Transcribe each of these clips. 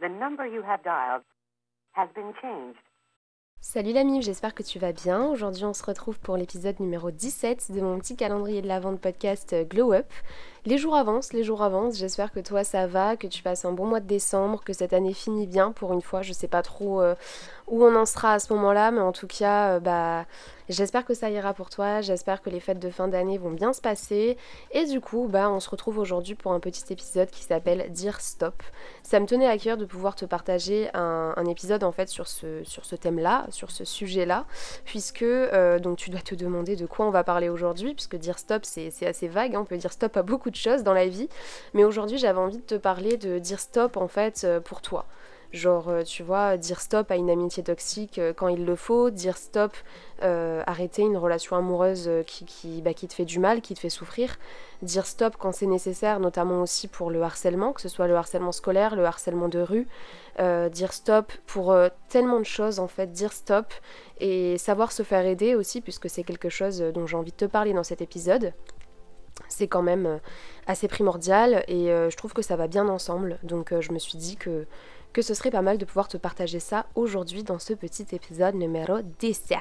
The number you have dialed has been changed. Salut l'ami, j'espère que tu vas bien. Aujourd'hui on se retrouve pour l'épisode numéro 17 de mon petit calendrier de la vente podcast euh, Glow Up. Les jours avancent, les jours avancent, j'espère que toi ça va, que tu passes un bon mois de décembre, que cette année finit bien pour une fois, je sais pas trop euh, où on en sera à ce moment-là, mais en tout cas, euh, bah J'espère que ça ira pour toi, j'espère que les fêtes de fin d'année vont bien se passer. Et du coup, bah, on se retrouve aujourd'hui pour un petit épisode qui s'appelle Dire Stop. Ça me tenait à cœur de pouvoir te partager un, épisode en fait sur ce, thème-là, sur ce sujet-là, puisque euh, donc tu dois te demander de quoi on va parler aujourd'hui, puisque dire stop c'est assez vague, hein. on peut dire stop à beaucoup de choses dans la vie. Mais aujourd'hui j'avais envie de te parler de dire stop en fait euh, pour toi. Genre, euh, tu vois, dire stop à une amitié toxique euh, quand il le faut, dire stop, euh, arrêter une relation amoureuse qui, bah, qui, te fait du mal, qui te fait souffrir, dire stop quand c'est nécessaire, notamment aussi pour le harcèlement, que ce soit le harcèlement scolaire, le harcèlement de rue, dire stop pour tellement de choses en fait, dire stop et savoir se faire aider aussi, puisque c'est quelque chose dont j'ai envie de te parler dans cet épisode c'est quand même assez primordial et je trouve que ça va bien ensemble. Donc je me suis dit que que ce serait pas mal de pouvoir te partager ça aujourd'hui dans ce petit épisode numéro 17.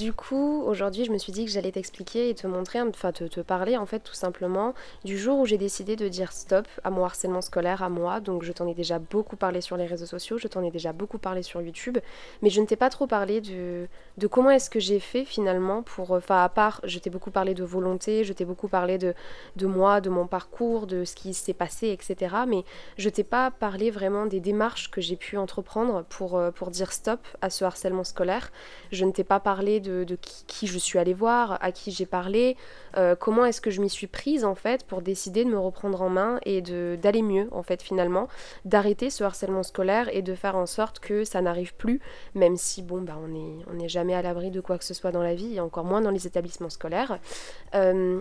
Du coup, aujourd'hui, je me suis dit que j'allais t'expliquer et te montrer, enfin te, te, parler en fait tout simplement du jour où j'ai décidé de dire stop à mon harcèlement scolaire à moi. Donc je t'en ai déjà beaucoup parlé sur les réseaux sociaux, je t'en ai déjà beaucoup parlé sur YouTube, mais je ne t'ai pas trop parlé de, de comment est-ce que j'ai fait finalement pour, enfin à part, je t'ai beaucoup parlé de volonté, je t'ai beaucoup parlé de, de moi, de mon parcours, de ce qui s'est passé, etc. Mais je t'ai pas parlé vraiment des démarches que j'ai pu entreprendre pour, euh, pour dire stop à ce harcèlement scolaire. Je ne t'ai pas parlé de, qui, je suis allée voir, à qui j'ai parlé, euh, comment est-ce que je m'y suis prise en fait pour décider de me reprendre en main et d'aller mieux en fait finalement, d'arrêter ce harcèlement scolaire et de faire en sorte que ça n'arrive plus, même si bon bah on n'est on jamais à l'abri de quoi que ce soit dans la vie et encore moins dans les établissements scolaires. Euh,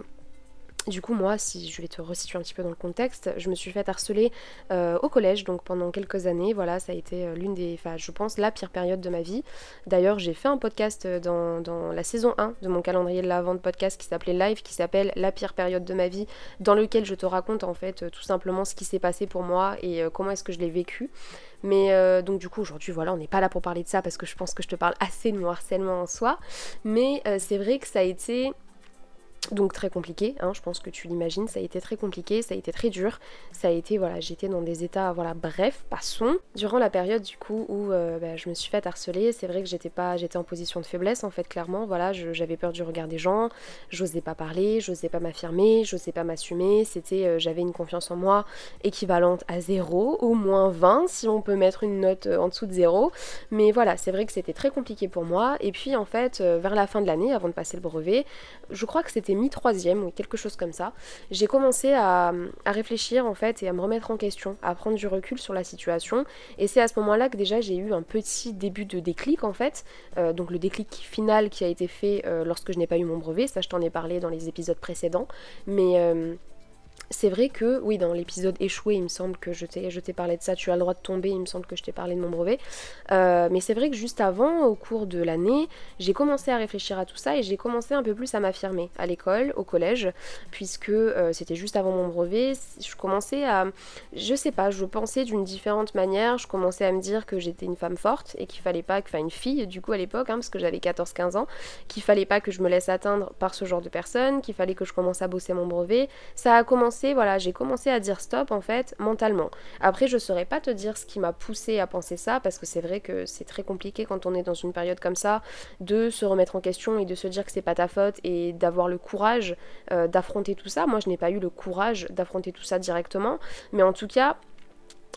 du coup, moi, si je vais te resituer un petit peu dans le contexte, je me suis fait harceler euh, au collège, donc pendant quelques années. Voilà, ça a été euh, l'une des, enfin, je pense, la pire période de ma vie. D'ailleurs, j'ai fait un podcast euh, dans, la saison 1 de mon calendrier de la vente podcast qui s'appelait Live, qui s'appelle La pire période de ma vie, dans lequel je te raconte en fait tout simplement ce qui s'est passé pour moi et comment est-ce que je l'ai vécu. Mais donc du coup aujourd'hui voilà on n'est pas là pour parler de ça parce que je pense que je te parle assez de mon harcèlement en soi. Mais c'est vrai que ça a été donc très compliqué, hein, je pense que tu l'imagines, ça a été très compliqué, ça a été très dur, ça a été, voilà, j'étais dans des états, voilà, bref, passons. Durant la période du coup où euh, bah, je me suis fait harceler, c'est vrai que j'étais pas, j'étais en position de faiblesse en fait, clairement, voilà, j'avais peur du regard des gens, j'osais pas parler, j'osais pas m'affirmer, j'osais pas m'assumer, c'était, euh, j'avais une confiance en moi équivalente à 0 ou moins 20 si on peut mettre une note euh, en dessous de 0, mais voilà, c'est vrai que c'était très compliqué pour moi, et puis en fait, vers la fin de l'année, avant de passer le brevet, je crois que c'était mi-troisième ou quelque chose comme ça, j'ai commencé à, réfléchir en fait et à me remettre en question, à prendre du recul sur la situation. Et c'est à ce moment-là que déjà j'ai eu un petit début de déclic en fait. Euh, donc le déclic final qui a été fait euh, lorsque je n'ai pas eu mon brevet, ça je t'en ai parlé dans les épisodes précédents. Mais euh, c'est vrai que, oui, dans l'épisode échoué, il me semble que je t'ai parlé de ça, tu as le droit de tomber, il me semble que je t'ai parlé de mon brevet. Euh, mais c'est vrai que juste avant, au cours de l'année, j'ai commencé à réfléchir à tout ça et j'ai commencé un peu plus à m'affirmer à l'école, au collège, puisque euh, c'était juste avant mon brevet. Je commençais à, je sais pas, je pensais d'une différente manière, je commençais à me dire que j'étais une femme forte et qu'il fallait pas, enfin une fille du coup à l'époque, hein, parce que j'avais 14-15 ans, qu'il fallait pas que je me laisse atteindre par ce genre de personnes, qu'il fallait que je commence à bosser mon brevet. Ça a commencé voilà, j'ai commencé à dire stop en fait mentalement. Après, je saurais pas te dire ce qui m'a poussé à penser ça parce que c'est vrai que c'est très compliqué quand on est dans une période comme ça de se remettre en question et de se dire que c'est pas ta faute et d'avoir le courage euh, d'affronter tout ça. Moi, je n'ai pas eu le courage d'affronter tout ça directement, mais en tout cas,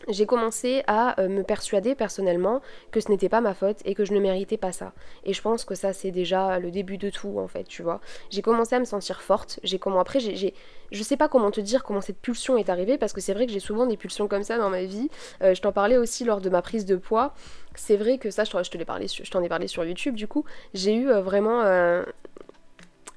j'ai commencé à euh, me persuader personnellement que ce n'était pas ma faute et que je ne méritais pas ça. Et je pense que ça c'est déjà le début de tout en fait, tu vois. J'ai commencé à me sentir forte, j'ai comment après j'ai je sais pas comment te dire comment cette pulsion est arrivée parce que c'est vrai que j'ai souvent des pulsions comme ça dans ma vie. Euh, je t'en parlais aussi lors de ma prise de poids. C'est vrai que ça je, te l'ai parlé je t'en ai parlé sur YouTube du coup, j'ai eu euh, vraiment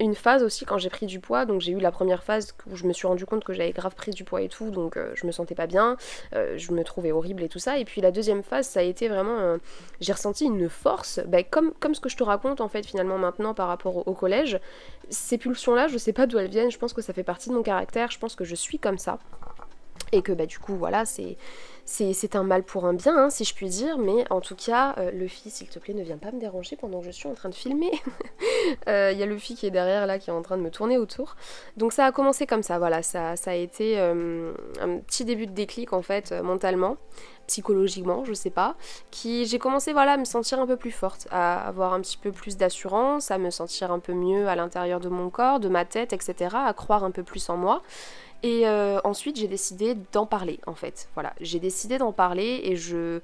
une phase aussi quand j'ai pris du poids. Donc j'ai eu la première phase où je me suis rendu compte que j'avais grave pris du poids et tout, donc euh, je me sentais pas bien, euh, je me trouvais horrible et tout ça. Et puis la deuxième phase, ça a été vraiment, euh, j'ai ressenti une force, bah, comme, comme ce que je te raconte en fait finalement maintenant par rapport au, collège. Ces pulsions-là, je sais pas d'où elles viennent. Je pense que ça fait partie de mon caractère. Je pense que je suis comme ça et que bah, du coup voilà c'est c'est un mal pour un bien, hein, si je puis dire, mais en tout cas, euh, le fils, s'il te plaît, ne viens pas me déranger pendant que je suis en train de filmer. Euh, il y a le fils qui est derrière là, qui est en train de me tourner autour. Donc ça a commencé comme ça, voilà, ça, ça a été euh, un petit début de déclic en fait, mentalement, psychologiquement, je sais pas, qui j'ai commencé voilà à me sentir un peu plus forte, à avoir un petit peu plus d'assurance, à me sentir un peu mieux à l'intérieur de mon corps, de ma tête, etc., à croire un peu plus en moi. Et euh, ensuite, j'ai décidé d'en parler, en fait. Voilà, j'ai décidé d'en parler et je,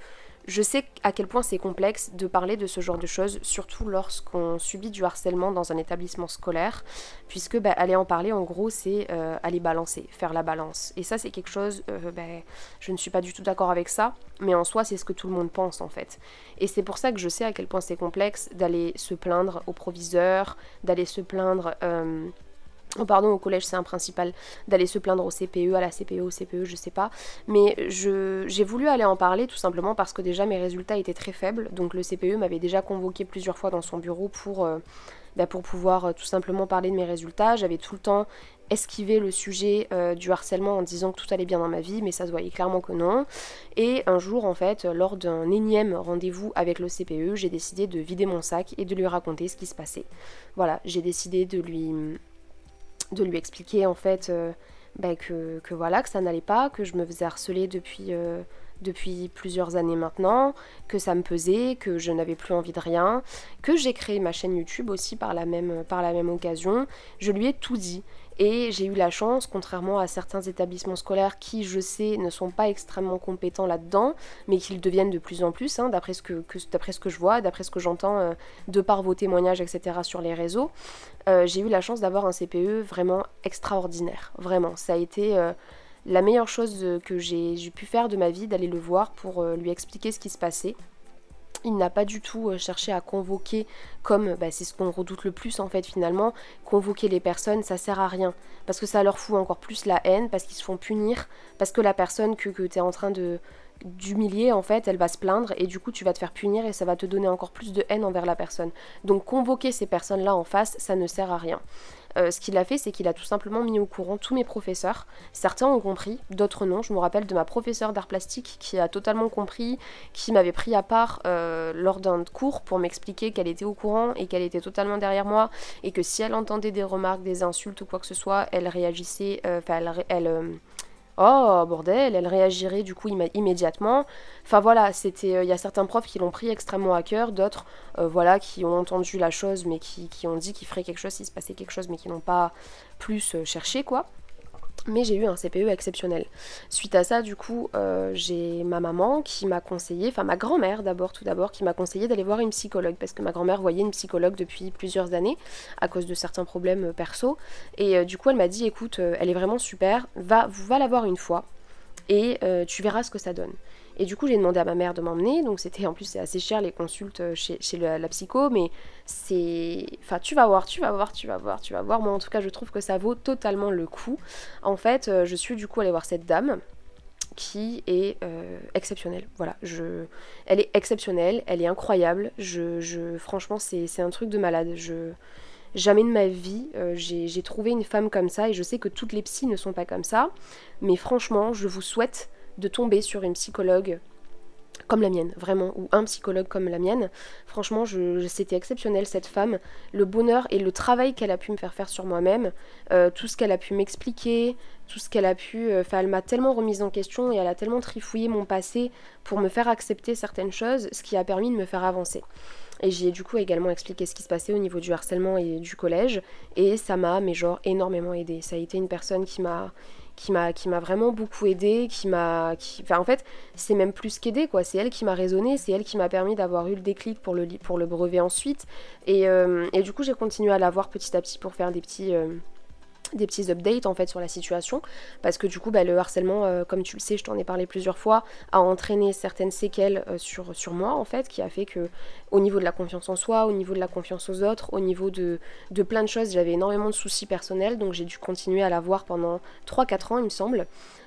je sais à quel point c'est complexe de parler de ce genre de choses, surtout lorsqu'on subit du harcèlement dans un établissement scolaire, puisque bah, aller en parler, en gros, c'est euh, aller balancer, faire la balance. Et ça, c'est quelque chose, euh, bah, je ne suis pas du tout d'accord avec ça, mais en soi, c'est ce que tout le monde pense, en fait. Et c'est pour ça que je sais à quel point c'est complexe d'aller se plaindre au proviseur, d'aller se plaindre... Oh pardon, au collège c'est un principal d'aller se plaindre au CPE, à la CPE, au CPE, je sais pas. Mais j'ai voulu aller en parler tout simplement parce que déjà mes résultats étaient très faibles. Donc le CPE m'avait déjà convoqué plusieurs fois dans son bureau pour, euh, bah, pouvoir euh, tout simplement parler de mes résultats. J'avais tout le temps esquivé le sujet euh, du harcèlement en disant que tout allait bien dans ma vie, mais ça se voyait clairement que non. Et un jour, en fait, lors d'un énième rendez-vous avec le CPE, j'ai décidé de vider mon sac et de lui raconter ce qui se passait. Voilà, j'ai décidé de lui de lui expliquer en fait euh, bah, que, voilà, que ça n'allait pas, que je me faisais harceler depuis, euh, depuis plusieurs années maintenant, que ça me pesait, que je n'avais plus envie de rien, que j'ai créé ma chaîne YouTube aussi par la même, par la même occasion. Je lui ai tout dit. Et j'ai eu la chance, contrairement à certains établissements scolaires qui, je sais, ne sont pas extrêmement compétents là-dedans, mais qu'ils deviennent de plus en plus, hein, d'après ce, que, je vois, d'après ce que j'entends euh, de par vos témoignages, etc. sur les réseaux, euh, j'ai eu la chance d'avoir un CPE vraiment extraordinaire. Vraiment, ça a été euh, la meilleure chose que j'ai pu faire de ma vie, d'aller le voir pour lui expliquer ce qui se passait. Il n'a pas du tout euh, cherché à convoquer, comme bah, c'est ce qu'on redoute le plus en fait finalement, convoquer les personnes, ça sert à rien. Parce que ça leur fout encore plus la haine, parce qu'ils se font punir, parce que la personne que, tu es en train de d'humilier en fait, elle va se plaindre et du coup tu vas te faire punir et ça va te donner encore plus de haine envers la personne. Donc convoquer ces personnes-là en face, ça ne sert à rien. Euh, ce qu'il a fait, c'est qu'il a tout simplement mis au courant tous mes professeurs. Certains ont compris, d'autres non. Je me rappelle de ma professeure d'art plastique qui a totalement compris, qui m'avait pris à part euh, lors d'un cours pour m'expliquer qu'elle était au courant et qu'elle était totalement derrière moi et que si elle entendait des remarques, des insultes ou quoi que ce soit, elle réagissait, euh, enfin elle, oh bordel, elle réagirait du coup immédiatement. Enfin voilà, c'était, il y a certains profs qui l'ont pris extrêmement à cœur, d'autres euh, voilà qui ont entendu la chose mais qui, qui ont dit qu'il ferait quelque chose s'il se passait quelque chose mais qui n'ont pas plus euh, cherché quoi mais j'ai eu un CPE exceptionnel. Suite à ça, du coup, euh, j'ai ma maman qui m'a conseillé, enfin ma grand-mère d'abord, tout d'abord, qui m'a conseillé d'aller voir une psychologue, parce que ma grand-mère voyait une psychologue depuis plusieurs années, à cause de certains problèmes euh, perso. Et euh, du coup, elle m'a dit, écoute, elle est vraiment super, va, va la voir une fois, et tu verras ce que ça donne. Et du coup, j'ai demandé à ma mère de m'emmener. Donc, c'était en plus, c'est assez cher les consultes euh, chez, la, psycho, mais c'est. Enfin, tu vas voir, tu vas voir, tu vas voir, tu vas voir. Moi, en tout cas, je trouve que ça vaut totalement le coup. En fait, euh, je suis du coup allée voir cette dame qui est euh, exceptionnelle. Voilà, je... elle est exceptionnelle, elle est incroyable. Je, je... Franchement, c'est un truc de malade. Je... Jamais de ma vie, j'ai trouvé une femme comme ça et je sais que toutes les psys ne sont pas comme ça. Mais franchement, je vous souhaite de tomber sur une psychologue comme la mienne, vraiment, ou un psychologue comme la mienne. Franchement, c'était exceptionnel cette femme. Le bonheur et le travail qu'elle a pu me faire faire sur moi-même, euh, tout ce qu'elle a pu m'expliquer, tout ce qu'elle a pu... Euh, enfin, elle m'a tellement remise en question et elle a tellement trifouillé mon passé pour me faire accepter certaines choses, ce qui a permis de me faire avancer. Et j'ai du coup également expliqué ce qui se passait au niveau du harcèlement et du collège. Et ça m'a, mais genre, énormément aidé. Ça a été une personne qui m'a qui m'a qui m'a vraiment beaucoup aidé, qui m'a enfin en fait, c'est même plus qu'aidé quoi, c'est elle qui m'a raisonné, c'est elle qui m'a permis d'avoir eu le déclic pour le pour le brevet ensuite. Et, euh, et du coup, j'ai continué à la voir petit à petit pour faire des petits euh, des petits updates en fait sur la situation parce que du coup bah, le harcèlement euh, comme tu le sais je t'en ai parlé plusieurs fois a entraîné certaines séquelles euh, sur, sur moi en fait qui a fait que au niveau de la confiance en soi au niveau de la confiance aux autres au niveau de, de plein de choses j'avais énormément de soucis personnels donc j'ai dû continuer à l'avoir pendant 3-4 ans il me semble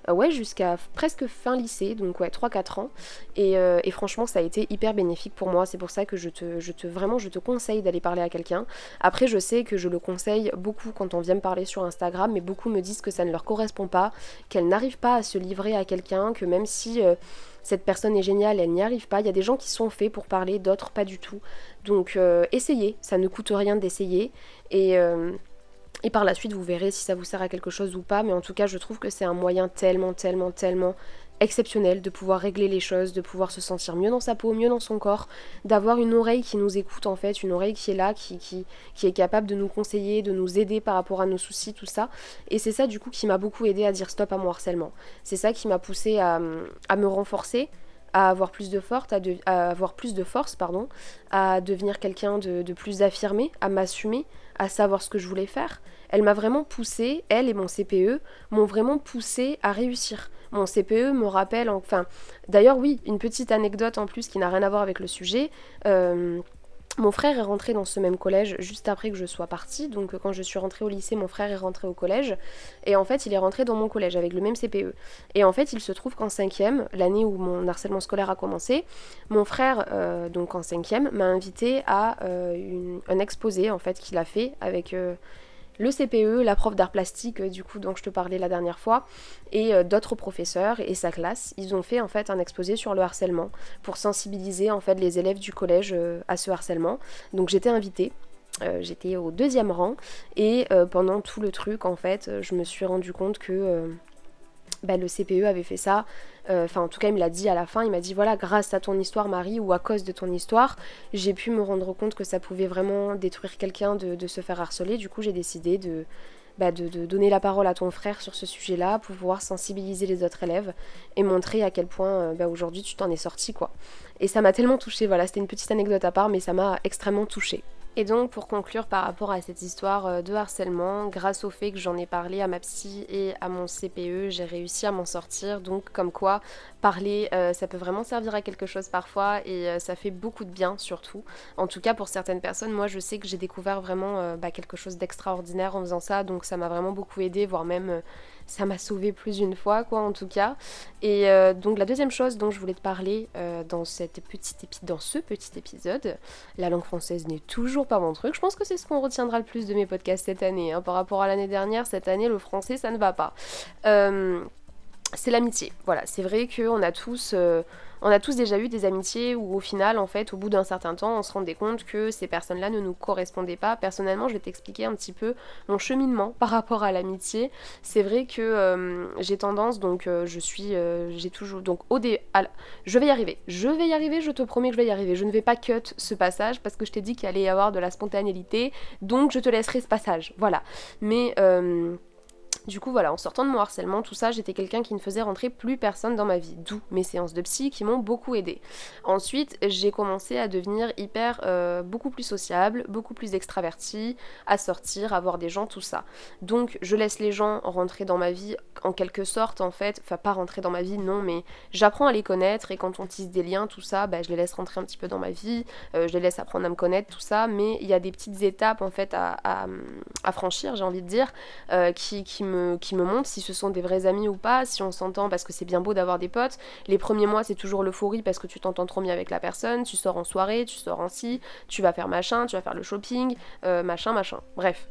euh, ouais, jusqu'à presque fin lycée, donc ouais, 3-4 ans. Euh, et, franchement, ça a été hyper bénéfique pour moi. C'est pour ça que je te, te, vraiment, je te conseille d'aller parler à quelqu'un. Après, je sais que je le conseille beaucoup quand on vient me parler sur un Instagram, mais beaucoup me disent que ça ne leur correspond pas, qu'elles n'arrivent pas à se livrer à quelqu'un, que même si cette personne est géniale, elle n'y arrive pas. Il y a des gens qui sont faits pour parler, d'autres pas du tout. Donc essayez, ça ne coûte rien d'essayer. Et, et par la suite, vous verrez si ça vous sert à quelque chose ou pas. Mais en tout cas, je trouve que c'est un moyen tellement, tellement, tellement exceptionnel de pouvoir régler les choses, de pouvoir se sentir mieux dans sa peau, mieux dans son corps, d'avoir une oreille qui nous écoute en fait, une oreille qui est là, qui, qui, qui est capable de nous conseiller, de nous aider par rapport à nos soucis, tout ça. Et c'est ça du coup qui m'a beaucoup aidé à dire stop à mon harcèlement. C'est ça qui m'a poussé à, à, me renforcer à avoir plus de force, à, avoir plus de force, pardon, à devenir quelqu'un de, de, plus affirmé, à m'assumer, à savoir ce que je voulais faire. Elle m'a vraiment poussé, elle et mon CPE m'ont vraiment poussé à réussir. Mon CPE me rappelle, enfin, d'ailleurs oui, une petite anecdote en plus qui n'a rien à voir avec le sujet. Euh, mon frère est rentré dans ce même collège juste après que je sois partie. Donc quand je suis rentrée au lycée, mon frère est rentré au collège. Et en fait, il est rentré dans mon collège avec le même CPE. Et en fait, il se trouve qu'en cinquième, l'année où mon harcèlement scolaire a commencé, mon frère, euh, donc en cinquième, m'a invité à euh, un exposé en fait qu'il a fait avec le CPE, la prof d'art plastique euh, du coup dont je te parlais la dernière fois, et euh, d'autres professeurs et sa classe, ils ont fait en fait un exposé sur le harcèlement pour sensibiliser en fait les élèves du collège euh, à ce harcèlement. Donc j'étais invitée. j'étais au deuxième rang et pendant tout le truc en fait je me suis rendu compte que bah, le CPE avait fait ça. Euh, enfin, en tout cas, il me l'a dit à la fin. Il m'a dit voilà, grâce à ton histoire, Marie, ou à cause de ton histoire, j'ai pu me rendre compte que ça pouvait vraiment détruire quelqu'un de, se faire harceler. Du coup, j'ai décidé de, bah, de, donner la parole à ton frère sur ce sujet-là pour pouvoir sensibiliser les autres élèves et montrer à quel point euh, bah, aujourd'hui tu t'en es sorti, quoi. Et ça m'a tellement touchée. Voilà, c'était une petite anecdote à part, mais ça m'a extrêmement touchée. Et donc pour conclure par rapport à cette histoire euh, de harcèlement, grâce au fait que j'en ai parlé à ma psy et à mon CPE, j'ai réussi à m'en sortir. Donc comme quoi parler, euh, ça peut vraiment servir à quelque chose parfois et euh, ça fait beaucoup de bien surtout. En tout cas pour certaines personnes, moi je sais que j'ai découvert vraiment bah, quelque chose d'extraordinaire en faisant ça, donc ça m'a vraiment beaucoup aidé, voire même ça m'a sauvé plus d'une fois, quoi, en tout cas. Et euh, donc, la deuxième chose dont je voulais te parler euh, dans, cette petite dans ce petit épisode, la langue française n'est toujours pas mon truc. Je pense que c'est ce qu'on retiendra le plus de mes podcasts cette année. Hein. Par rapport à l'année dernière, cette année, le français, ça ne va pas. Euh, c'est l'amitié. Voilà, c'est vrai qu'on a tous on a tous déjà eu des amitiés où au final, en fait, au bout d'un certain temps, on se rendait compte que ces personnes-là ne nous correspondaient pas. Personnellement, je vais t'expliquer un petit peu mon cheminement par rapport à l'amitié. C'est vrai que euh, j'ai tendance, donc euh, je suis, euh, j'ai toujours, donc au dé, je vais y arriver, je vais y arriver, je te promets que je vais y arriver. Je ne vais pas cut ce passage parce que je t'ai dit qu'il allait y avoir de la spontanéité, donc je te laisserai ce passage, voilà. Mais du coup, voilà, en sortant de mon harcèlement, tout ça, j'étais quelqu'un qui ne faisait rentrer plus personne dans ma vie, d'où mes séances de psy qui m'ont beaucoup aidé. Ensuite, j'ai commencé à devenir hyper, euh, beaucoup plus sociable, beaucoup plus extravertie, à sortir, à voir des gens, tout ça. Donc, je laisse les gens rentrer dans ma vie en quelque sorte, en fait, enfin, pas rentrer dans ma vie, non, mais j'apprends à les connaître et quand on tisse des liens, tout ça, bah, je les laisse rentrer un petit peu dans ma vie, euh, je les laisse apprendre à me connaître, tout ça, mais il y a des petites étapes, en fait, à, franchir, j'ai envie de dire, euh, qui, qui me qui me montrent si ce sont des vrais amis ou pas, si on s'entend parce que c'est bien beau d'avoir des potes. Les premiers mois, c'est toujours l'euphorie parce que tu t'entends trop bien avec la personne, tu sors en soirée, tu sors en si, tu vas faire machin, tu vas faire le shopping, euh, machin, machin. Bref.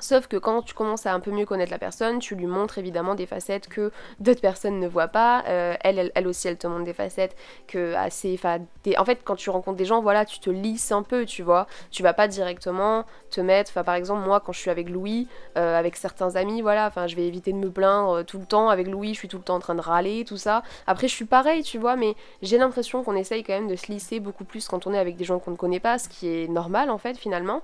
Sauf que quand tu commences à un peu mieux connaître la personne, tu lui montres évidemment des facettes que d'autres personnes ne voient pas. Euh, elle, elle, aussi, elle te montre des facettes que assez. En fait, quand tu rencontres des gens, voilà, tu te lisses un peu, tu vois. Tu vas pas directement te mettre. Par exemple, moi, quand je suis avec Louis, euh, avec certains amis, voilà, je vais éviter de me plaindre euh, tout le temps. Avec Louis, je suis tout le temps en train de râler, tout ça. Après, je suis pareil, tu vois, mais j'ai l'impression qu'on essaye quand même de se lisser beaucoup plus quand on est avec des gens qu'on ne connaît pas, ce qui est normal en fait, finalement.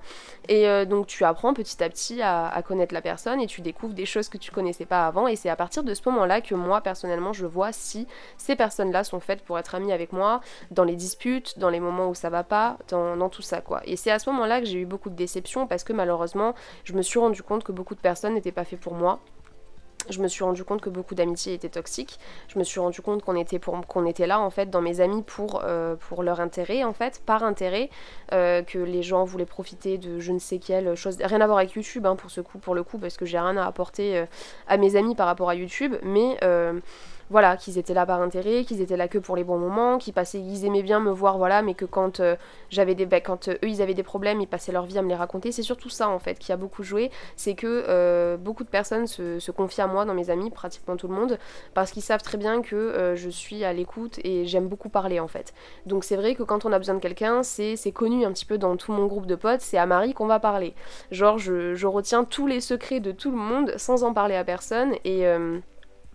Et donc, tu apprends petit à petit à, connaître la personne et tu découvres des choses que tu connaissais pas avant. Et c'est à partir de ce moment-là que moi, personnellement, je vois si ces personnes-là sont faites pour être amies avec moi, dans les disputes, dans les moments où ça va pas, dans, dans tout ça, quoi. Et c'est à ce moment-là que j'ai eu beaucoup de déceptions parce que malheureusement, je me suis rendu compte que beaucoup de personnes n'étaient pas faites pour moi je me suis rendu compte que beaucoup d'amitiés étaient toxiques. Je me suis rendu compte qu'on était, pour, qu'on était là en fait dans mes amis pour, euh, pour leur intérêt en fait, par intérêt, euh, que les gens voulaient profiter de je ne sais quelle chose, rien à voir avec YouTube hein, pour ce coup, pour le coup, parce que j'ai rien à apporter euh, à mes amis par rapport à YouTube, mais voilà, qu'ils étaient là par intérêt, qu'ils étaient là que pour les bons moments, qu'ils passaient, ils aimaient bien me voir, voilà, mais que quand euh, j'avais des, bah, quand eux ils avaient des problèmes, ils passaient leur vie à me les raconter. C'est surtout ça en fait qui a beaucoup joué, c'est que euh, beaucoup de personnes se, confient à moi dans mes amis, pratiquement tout le monde, parce qu'ils savent très bien que euh, je suis à l'écoute et j'aime beaucoup parler en fait. Donc c'est vrai que quand on a besoin de quelqu'un, c'est connu un petit peu dans tout mon groupe de potes, c'est à Marie qu'on va parler. Genre je, je, retiens tous les secrets de tout le monde sans en parler à personne et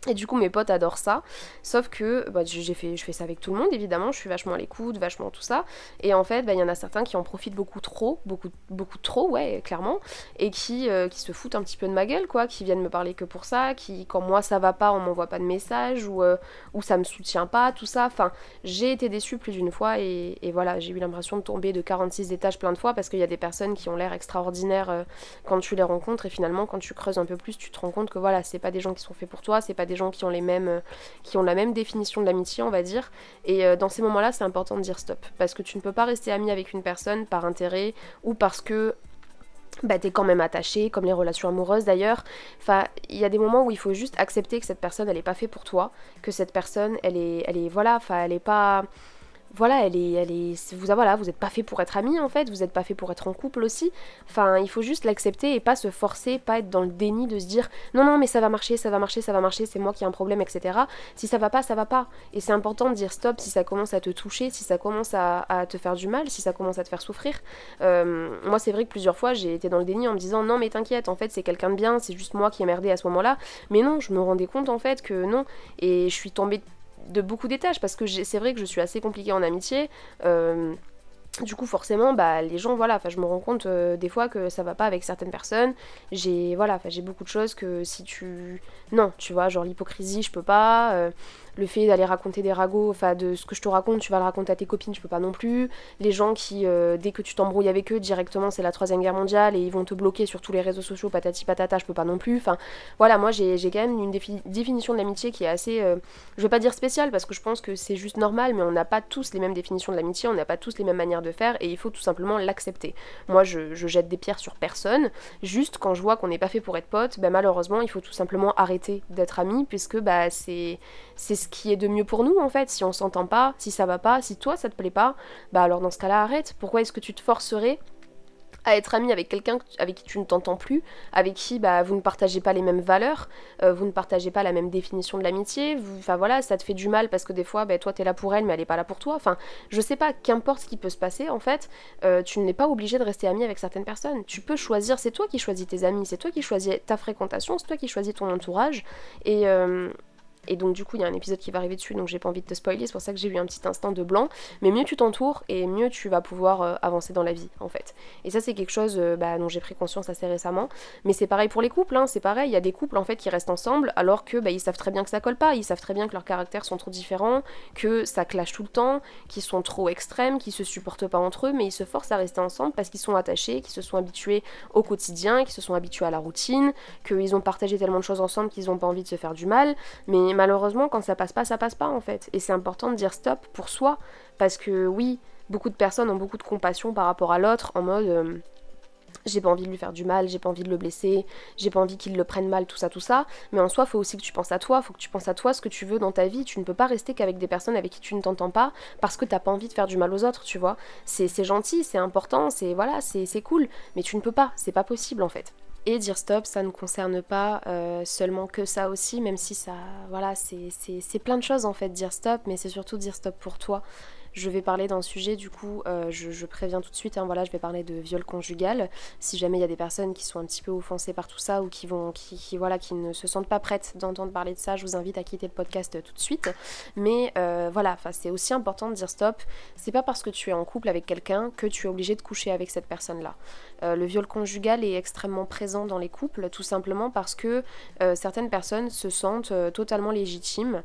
et du coup, mes potes adorent ça. Sauf que bah, j'ai fait, je fais ça avec tout le monde, évidemment. Je suis vachement à l'écoute, vachement tout ça. Et en fait, bah, il y en a certains qui en profitent beaucoup trop, beaucoup, beaucoup trop, ouais, clairement. Et qui, euh, qui se foutent un petit peu de ma gueule, quoi. Qui viennent me parler que pour ça. Qui, quand moi ça va pas, on m'envoie pas de message. Ou, euh, ou ça me soutient pas, tout ça. Enfin, j'ai été déçue plus d'une fois. Et, voilà, j'ai eu l'impression de tomber de 46 étages plein de fois. Parce qu'il y a des personnes qui ont l'air extraordinaires euh, quand tu les rencontres. Et finalement, quand tu creuses un peu plus, tu te rends compte que voilà, c'est pas des gens qui sont faits pour toi. C'est pas des gens qui ont, les mêmes, euh, qui ont la même définition de l'amitié, on va dire. Et euh, dans ces moments-là, c'est important de dire stop. Parce que tu ne peux pas rester ami avec une personne par intérêt ou parce que bah, t'es quand même attaché, comme les relations amoureuses d'ailleurs. Enfin, il y a des moments où il faut juste accepter que cette personne, elle est pas faite pour toi, que cette personne, elle est, elle est, voilà, enfin, elle est pas, voilà, elle est, elle est, vous, voilà, vous n'êtes pas fait pour être amis en fait, vous n'êtes pas fait pour être en couple aussi. Enfin, il faut juste l'accepter et pas se forcer, pas être dans le déni de se dire non, non, mais ça va marcher, ça va marcher, ça va marcher, c'est moi qui ai un problème, etc. Si ça va pas, ça va pas. Et c'est important de dire stop si ça commence à te toucher, si ça commence à, te faire du mal, si ça commence à te faire souffrir. Euh, moi, c'est vrai que plusieurs fois, j'ai été dans le déni en me disant non, mais t'inquiète, en fait, c'est quelqu'un de bien, c'est juste moi qui ai merdé à ce moment-là. Mais non, je me rendais compte en fait que non. Et je suis tombée de beaucoup d'étages parce que c'est vrai que je suis assez compliquée en amitié. Euh, du coup, forcément, bah, les gens, voilà, je me rends compte euh, des fois que ça va pas avec certaines personnes. J'ai, voilà, j'ai beaucoup de choses que si tu, non, tu vois, genre l'hypocrisie, je peux pas. Euh, le fait d'aller raconter des ragots, enfin de ce que je te raconte, tu vas le raconter à tes copines, je peux pas non plus. Les gens qui, euh, dès que tu t'embrouilles avec eux, directement c'est la troisième guerre mondiale et ils vont te bloquer sur tous les réseaux sociaux, patati patata, je peux pas non plus. Enfin voilà, moi j'ai quand même une définition de l'amitié qui est assez, euh, je vais pas dire spéciale parce que je pense que c'est juste normal, mais on n'a pas tous les mêmes définitions de l'amitié, on n'a pas tous les mêmes manières de faire et il faut tout simplement l'accepter. Moi je, jette des pierres sur personne, juste quand je vois qu'on n'est pas fait pour être potes, ben malheureusement il faut tout simplement arrêter d'être amis puisque bah c'est ce qui est de mieux pour nous en fait. Si on s'entend pas, si ça va pas, si toi ça te plaît pas, bah alors dans ce cas-là arrête. Pourquoi est-ce que tu te forcerais à être ami avec quelqu'un avec qui tu ne t'entends plus, avec qui bah, vous ne partagez pas les mêmes valeurs, euh, vous ne partagez pas la même définition de l'amitié, enfin voilà, ça te fait du mal parce que des fois, bah, toi t'es là pour elle mais elle est pas là pour toi, enfin je sais pas, qu'importe ce qui peut se passer en fait, euh, tu n'es pas obligé de rester ami avec certaines personnes, tu peux choisir, c'est toi qui choisis tes amis, c'est toi qui choisis ta fréquentation, c'est toi qui choisis ton entourage, et, euh, et donc du coup il y a un épisode qui va arriver dessus donc j'ai pas envie de te spoiler, c'est pour ça que j'ai eu un petit instant de blanc. Mais mieux tu t'entoures et mieux tu vas pouvoir euh, avancer dans la vie en fait. Et ça c'est quelque chose euh, bah, dont j'ai pris conscience assez récemment. Mais c'est pareil pour les couples, hein, c'est pareil, il y a des couples en fait qui restent ensemble alors que bah, ils savent très bien que ça colle pas, ils savent très bien que leurs caractères sont trop différents, que ça clash tout le temps, qu'ils sont trop extrêmes, qu'ils se supportent pas entre eux, mais ils se forcent à rester ensemble parce qu'ils sont attachés, qu'ils se sont habitués au quotidien, qu'ils se sont habitués à la routine, qu'ils ont partagé tellement de choses ensemble qu'ils ont pas envie de se faire du mal. Mais malheureusement, quand ça passe pas, ça passe pas en fait. Et c'est important de dire stop pour soi, parce que oui, beaucoup de personnes ont beaucoup de compassion par rapport à l'autre, en mode euh, j'ai pas envie de lui faire du mal, j'ai pas envie de le blesser, j'ai pas envie qu'il le prenne mal, tout ça, tout ça. Mais en soi, faut aussi que tu penses à toi, faut que tu penses à toi ce que tu veux dans ta vie. Tu ne peux pas rester qu'avec des personnes avec qui tu ne t'entends pas parce que t'as pas envie de faire du mal aux autres, tu vois. C'est gentil, c'est important, c'est voilà, c'est cool, mais tu ne peux pas, c'est pas possible en fait. Et dire stop, ça ne concerne pas euh, seulement que ça aussi, même si ça, voilà, c'est plein de choses en fait, dire stop, mais c'est surtout dire stop pour toi. Je vais parler d'un sujet, du coup, euh, je, préviens tout de suite, hein, voilà, je vais parler de viol conjugal. Si jamais il y a des personnes qui sont un petit peu offensées par tout ça ou qui, vont, qui, voilà, qui ne se sentent pas prêtes d'entendre parler de ça, je vous invite à quitter le podcast tout de suite. Mais euh, voilà, c'est aussi important de dire stop. C'est pas parce que tu es en couple avec quelqu'un que tu es obligé de coucher avec cette personne-là. Euh, le viol conjugal est extrêmement présent dans les couples, tout simplement parce que certaines personnes se sentent totalement légitimes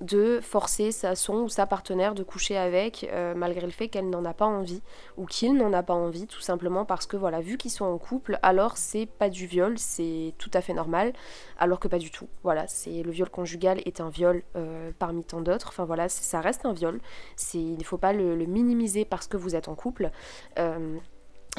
de forcer sa, son ou sa partenaire de coucher avec euh, malgré le fait qu'elle n'en a pas envie ou qu'il n'en a pas envie tout simplement parce que voilà vu qu'ils sont en couple alors c'est pas du viol c'est tout à fait normal alors que pas du tout. Voilà c'est le viol conjugal est un viol euh, parmi tant d'autres. Enfin voilà ça reste un viol. C'est il ne faut pas le, minimiser parce que vous êtes en couple. Euh,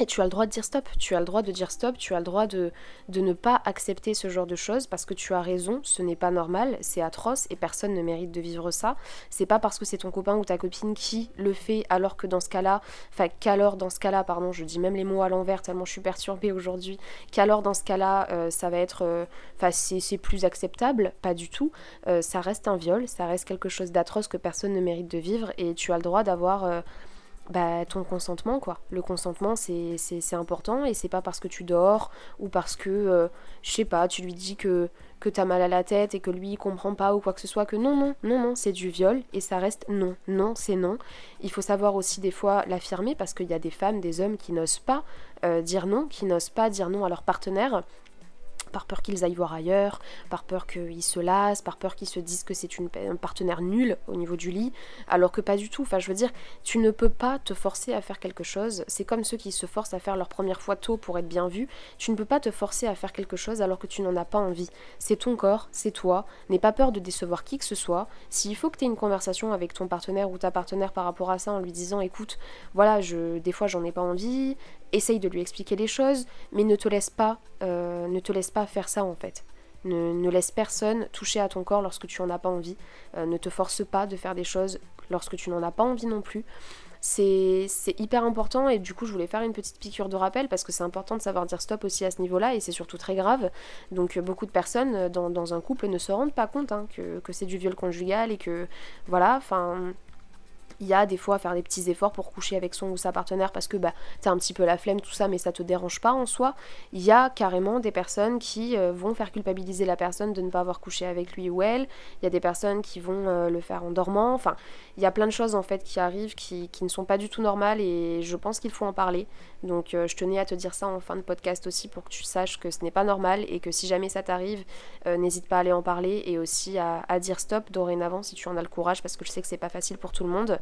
Et tu as le droit de dire stop, tu as le droit de dire stop, tu as le droit de, de ne pas accepter ce genre de choses parce que tu as raison, ce n'est pas normal, c'est atroce et personne ne mérite de vivre ça. C'est pas parce que c'est ton copain ou ta copine qui le fait alors que dans ce cas-là, enfin qu'alors dans ce cas-là, pardon, je dis même les mots à l'envers tellement je suis perturbée aujourd'hui, qu'alors dans ce cas-là, euh, ça va être, euh, enfin c'est plus acceptable, pas du tout. Euh, ça reste un viol, ça reste quelque chose d'atroce que personne ne mérite de vivre. Et tu as le droit d'avoir bah, ton consentement quoi. Le consentement c'est important et c'est pas parce que tu dors ou parce que euh, je sais pas, tu lui dis que que t'as mal à la tête et que lui il comprend pas ou quoi que ce soit que non non non non c'est du viol et ça reste non non c'est non. Il faut savoir aussi des fois l'affirmer parce qu'il y a des femmes, des hommes qui n'osent pas euh, dire non, qui n'osent pas dire non à leur partenaire par peur qu'ils aillent voir ailleurs, par peur qu'ils se lassent, par peur qu'ils se disent que c'est un partenaire nul au niveau du lit, alors que pas du tout. Enfin, je veux dire, tu ne peux pas te forcer à faire quelque chose. C'est comme ceux qui se forcent à faire leur première fois tôt pour être bien vu. Tu ne peux pas te forcer à faire quelque chose alors que tu n'en as pas envie. C'est ton corps, c'est toi. N'aie pas peur de décevoir qui que ce soit. S'il faut que tu aies une conversation avec ton partenaire ou ta partenaire par rapport à ça en lui disant écoute, voilà, je, des fois j'en ai pas envie, essaye de lui expliquer les choses, mais ne te laisse pas, euh, ne te laisse pas faire ça en fait. Ne, laisse personne toucher à ton corps lorsque tu en as pas envie. Euh, ne te force pas de faire des choses lorsque tu n'en as pas envie non plus. C'est hyper important et du coup je voulais faire une petite piqûre de rappel parce que c'est important de savoir dire stop aussi à ce niveau-là et c'est surtout très grave. Donc beaucoup de personnes dans, un couple ne se rendent pas compte hein, que, que c'est du viol conjugal et que voilà, enfin il y a des fois à faire des petits efforts pour coucher avec son ou sa partenaire parce que bah t'as un petit peu la flemme tout ça mais ça te dérange pas en soi. Il y a carrément des personnes qui euh, vont faire culpabiliser la personne de ne pas avoir couché avec lui ou elle. Il y a des personnes qui vont euh, le faire en dormant. Enfin il y a plein de choses en fait qui arrivent qui, ne sont pas du tout normales et je pense qu'il faut en parler. Donc euh, je tenais à te dire ça en fin de podcast aussi pour que tu saches que ce n'est pas normal et que si jamais ça t'arrive n'hésite pas à aller en parler et aussi à, à dire stop. Dorénavant si tu en as le courage parce que je sais que c'est pas facile pour tout le monde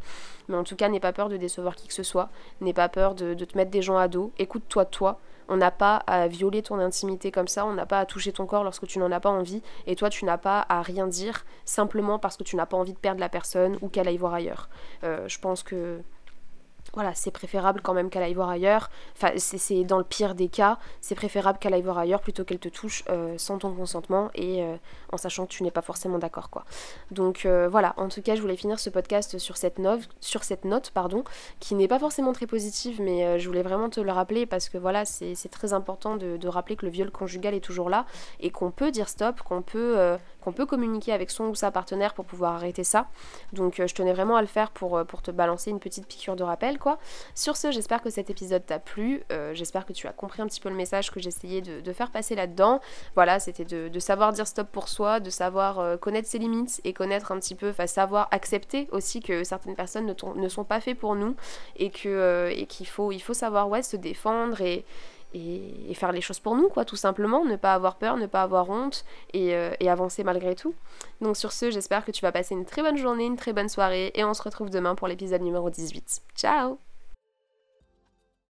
mais en tout cas, n'aie pas peur de décevoir qui que ce soit. N'aie pas peur de, te mettre des gens à dos. Écoute-toi, toi. On n'a pas à violer ton intimité comme ça, on n'a pas à toucher ton corps lorsque tu n'en as pas envie, et toi tu n'as pas à rien dire simplement parce que tu n'as pas envie de perdre la personne ou qu'elle aille voir ailleurs. Euh, je pense que voilà, c'est préférable quand même qu'elle aille voir ailleurs. Enfin, c'est dans le pire des cas, c'est préférable qu'elle aille voir ailleurs plutôt qu'elle te touche euh, sans ton consentement et euh, en sachant que tu n'es pas forcément d'accord, quoi. Donc euh, voilà, en tout cas, je voulais finir ce podcast sur cette note, sur cette note, pardon, qui n'est pas forcément très positive, mais je voulais vraiment te le rappeler parce que voilà, c'est très important de, de, rappeler que le viol conjugal est toujours là et qu'on peut dire stop, qu'on peut qu'on peut communiquer avec son ou sa partenaire pour pouvoir arrêter ça. Donc je tenais vraiment à le faire pour, pour te balancer une petite piqûre de rappel quoi. Sur ce, j'espère que cet épisode t'a plu, euh, j'espère que tu as compris un petit peu le message que j'essayais de, faire passer là-dedans. Voilà, c'était de, savoir dire stop pour soi, de savoir euh, connaître ses limites et connaître un petit peu, enfin savoir accepter aussi que certaines personnes ne, sont pas faites pour nous et que euh, et qu'il faut, il faut savoir ouais, se défendre et, et, faire les choses pour nous, quoi, tout simplement, ne pas avoir peur, ne pas avoir honte et, et avancer malgré tout. Donc sur ce, j'espère que tu vas passer une très bonne journée, une très bonne soirée et on se retrouve demain pour l'épisode numéro 18. Ciao